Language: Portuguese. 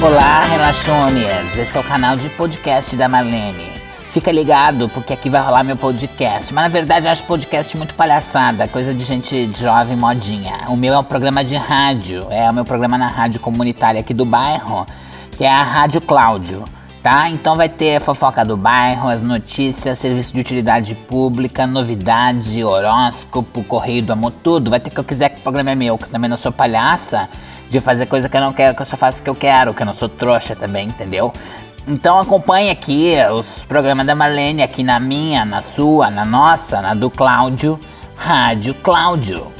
Olá, Relaxones! Esse é o canal de podcast da Marlene. Fica ligado, porque aqui vai rolar meu podcast. Mas na verdade eu acho podcast muito palhaçada, coisa de gente jovem modinha. O meu é um programa de rádio, é o meu programa na rádio comunitária aqui do bairro, que é a Rádio Cláudio. Tá? Então vai ter fofoca do bairro, as notícias, serviço de utilidade pública, novidade, horóscopo, correio do amor, tudo. Vai ter que eu quiser que o programa é meu, que também não sou palhaça de fazer coisa que eu não quero, que eu só faço o que eu quero, que eu não sou trouxa também, entendeu? Então acompanhe aqui os programas da Marlene, aqui na minha, na sua, na nossa, na do Cláudio, Rádio Cláudio.